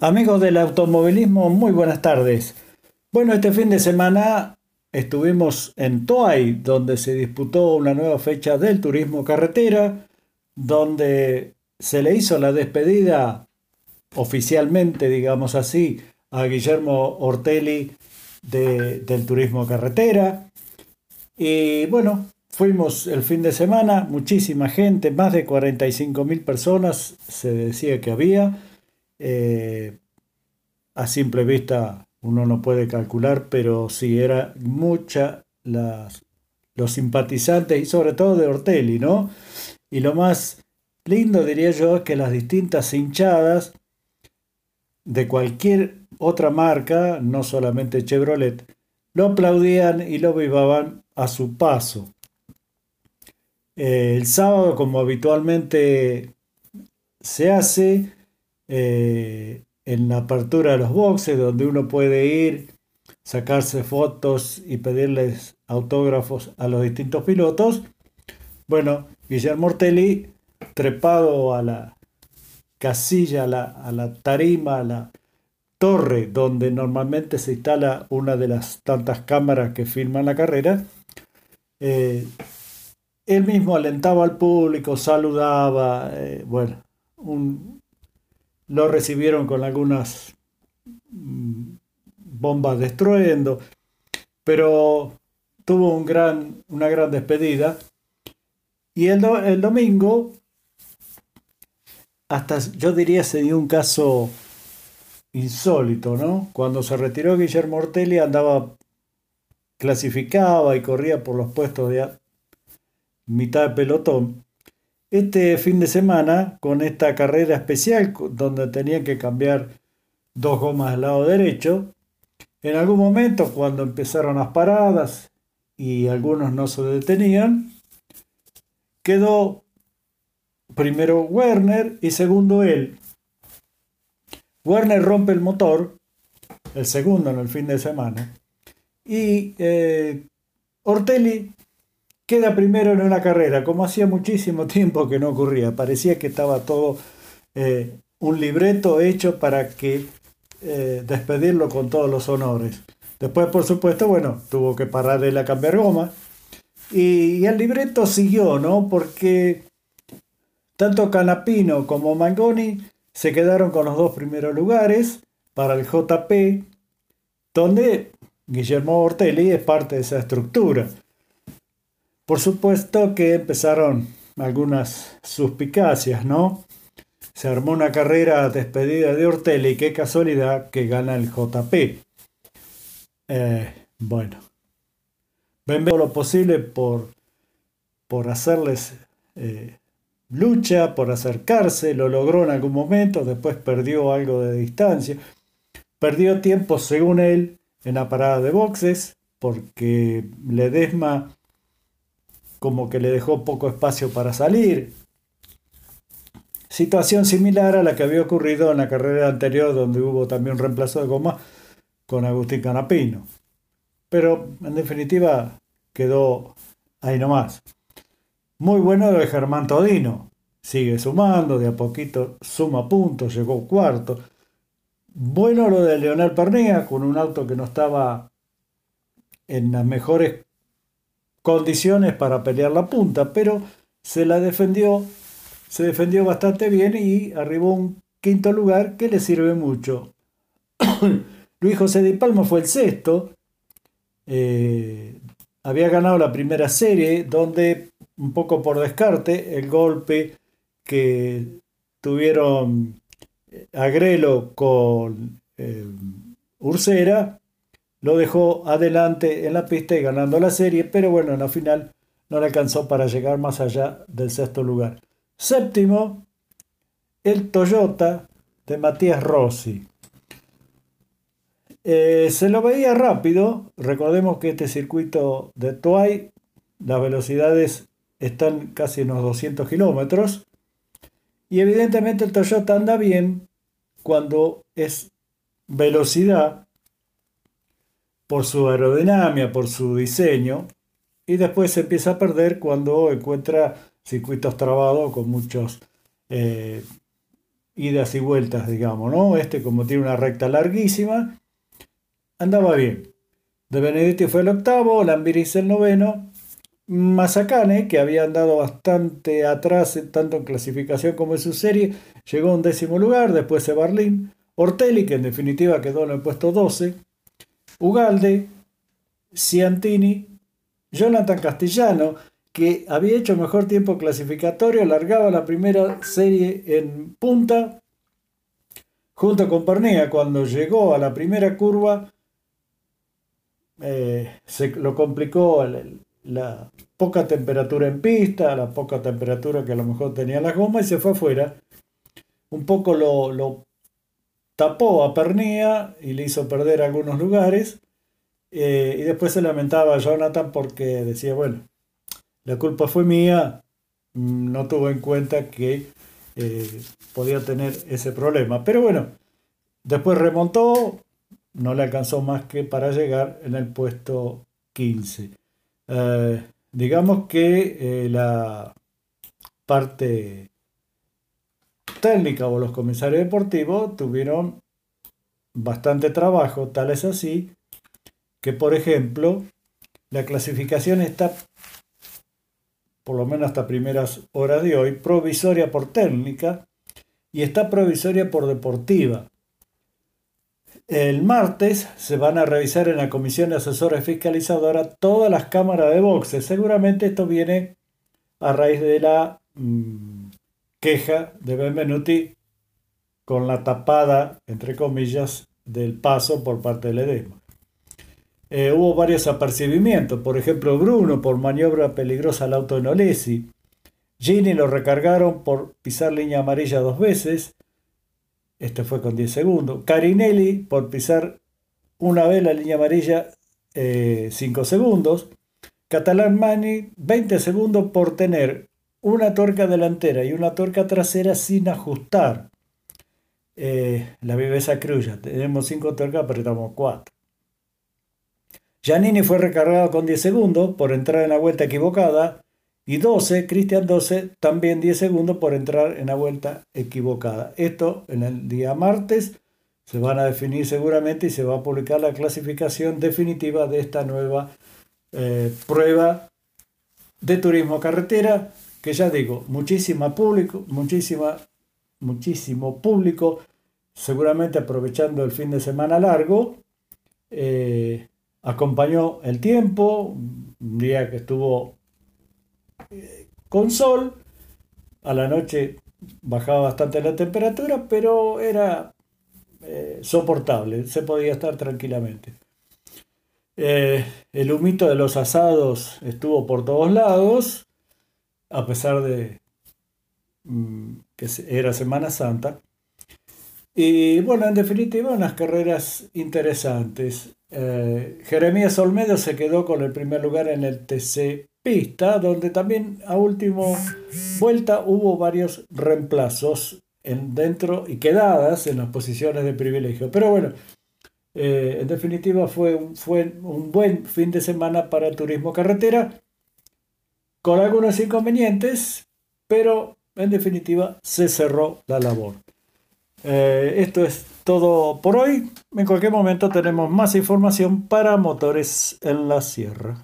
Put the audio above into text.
Amigos del automovilismo, muy buenas tardes. Bueno, este fin de semana estuvimos en Toay, donde se disputó una nueva fecha del turismo carretera, donde se le hizo la despedida oficialmente, digamos así, a Guillermo Ortelli del turismo carretera. Y bueno, fuimos el fin de semana, muchísima gente, más de 45 mil personas se decía que había. Eh, a simple vista uno no puede calcular, pero sí era mucha las, los simpatizantes y sobre todo de Ortelli, ¿no? Y lo más lindo diría yo es que las distintas hinchadas de cualquier otra marca, no solamente Chevrolet, lo aplaudían y lo vivaban a su paso. Eh, el sábado, como habitualmente se hace, eh, en la apertura de los boxes, donde uno puede ir, sacarse fotos y pedirles autógrafos a los distintos pilotos. Bueno, Guillermo Ortelli, trepado a la casilla, a la, a la tarima, a la torre donde normalmente se instala una de las tantas cámaras que filman la carrera, eh, él mismo alentaba al público, saludaba, eh, bueno, un, lo recibieron con algunas mm, bombas de estruendo, pero tuvo un gran, una gran despedida. Y el, el domingo, hasta yo diría se dio un caso insólito, ¿no? Cuando se retiró Guillermo Ortelli andaba, clasificaba y corría por los puestos de mitad de pelotón. Este fin de semana, con esta carrera especial donde tenían que cambiar dos gomas al lado derecho, en algún momento cuando empezaron las paradas y algunos no se detenían, quedó primero Werner y segundo él. Werner rompe el motor, el segundo en el fin de semana, y eh, Ortelli queda primero en una carrera, como hacía muchísimo tiempo que no ocurría. Parecía que estaba todo eh, un libreto hecho para que eh, despedirlo con todos los honores. Después, por supuesto, bueno, tuvo que parar de la cambiar goma. Y, el libreto siguió, ¿no? Porque tanto Canapino como Mangoni se quedaron con los dos primeros lugares para el JP, donde Guillermo Ortelli es parte de esa estructura. Por supuesto que empezaron algunas suspicacias, ¿no? Se armó una carrera despedida de Ortelli, qué casualidad que gana el JP. Eh, bueno, ven lo posible por, por hacerles eh, lucha, por acercarse, lo logró en algún momento, después perdió algo de distancia, perdió tiempo según él en la parada de boxes, porque Ledesma como que le dejó poco espacio para salir. Situación similar a la que había ocurrido en la carrera anterior donde hubo también un reemplazo de goma con Agustín Canapino. Pero en definitiva quedó ahí nomás. Muy bueno lo de Germán Todino. Sigue sumando, de a poquito suma puntos, llegó cuarto. Bueno lo de Leonel Pernía con un auto que no estaba en las mejores condiciones para pelear la punta, pero se la defendió, se defendió bastante bien y arribó un quinto lugar que le sirve mucho. Luis José de Palma fue el sexto, eh, había ganado la primera serie donde un poco por descarte el golpe que tuvieron Agrelo con eh, Ursera lo dejó adelante en la pista y ganando la serie, pero bueno, en la final no le alcanzó para llegar más allá del sexto lugar. Séptimo, el Toyota de Matías Rossi. Eh, se lo veía rápido, recordemos que este circuito de Toay, las velocidades están casi en los 200 kilómetros, y evidentemente el Toyota anda bien cuando es velocidad por su aerodinámica, por su diseño, y después se empieza a perder cuando encuentra circuitos trabados con muchos eh, idas y vueltas, digamos, ¿no? Este como tiene una recta larguísima, andaba bien. De Benedetti fue el octavo, Lambiris el noveno, Mazacane, que había andado bastante atrás tanto en clasificación como en su serie, llegó a un décimo lugar, después de Barlín, Ortelli, que en definitiva quedó en el puesto 12, Ugalde, Ciantini, Jonathan Castellano, que había hecho mejor tiempo clasificatorio, largaba la primera serie en punta junto con Pernea. Cuando llegó a la primera curva, eh, se lo complicó la poca temperatura en pista, la poca temperatura que a lo mejor tenía la goma y se fue afuera. Un poco lo, lo tapó a Pernía y le hizo perder algunos lugares. Eh, y después se lamentaba a Jonathan porque decía, bueno, la culpa fue mía, mm, no tuvo en cuenta que eh, podía tener ese problema. Pero bueno, después remontó, no le alcanzó más que para llegar en el puesto 15. Eh, digamos que la parte técnica o los comisarios deportivos tuvieron bastante trabajo, tal es así que, por ejemplo, la clasificación está, por lo menos hasta primeras horas de hoy, provisoria por técnica y está provisoria por deportiva. El martes se van a revisar en la Comisión de Asesores Fiscalizadora todas las cámaras de boxe. Seguramente esto viene a raíz de la mm, queja de Benvenuti con la tapada, entre comillas, del paso por parte del edema. Eh, hubo varios apercibimientos, por ejemplo Bruno por maniobra peligrosa al auto de Nolesi, Gini lo recargaron por pisar línea amarilla dos veces, este fue con 10 segundos, Carinelli por pisar una vez la línea amarilla 5 eh, segundos, Catalán Mani 20 segundos por tener una tuerca delantera y una tuerca trasera sin ajustar. Eh, la viveza cruya, tenemos 5 tuercas, apretamos 4. Giannini fue recargado con 10 segundos por entrar en la vuelta equivocada y 12, Cristian 12, también 10 segundos por entrar en la vuelta equivocada. Esto en el día martes se van a definir seguramente y se va a publicar la clasificación definitiva de esta nueva eh, prueba de turismo carretera que ya digo, muchísima público, muchísima, muchísimo público, seguramente aprovechando el fin de semana largo. Eh, acompañó el tiempo, un día que estuvo eh, con sol, a la noche bajaba bastante la temperatura, pero era eh, soportable, se podía estar tranquilamente. el humito de los asados estuvo por todos lados, a pesar de mm, que era Semana Santa. Y bueno, en definitiva, unas carreras interesantes. Eh, Jeremías Olmedo se quedó con el primer lugar en el TC Pista, donde también a último vuelta hubo varios reemplazos en, dentro y quedadas en las posiciones de privilegio. Pero bueno, eh, en definitiva fue un, fue un buen fin de semana para el turismo carretera con algunos inconvenientes, pero en definitiva se cerró la labor. Eh, esto es todo por hoy. En cualquier momento tenemos más información para motores en la sierra.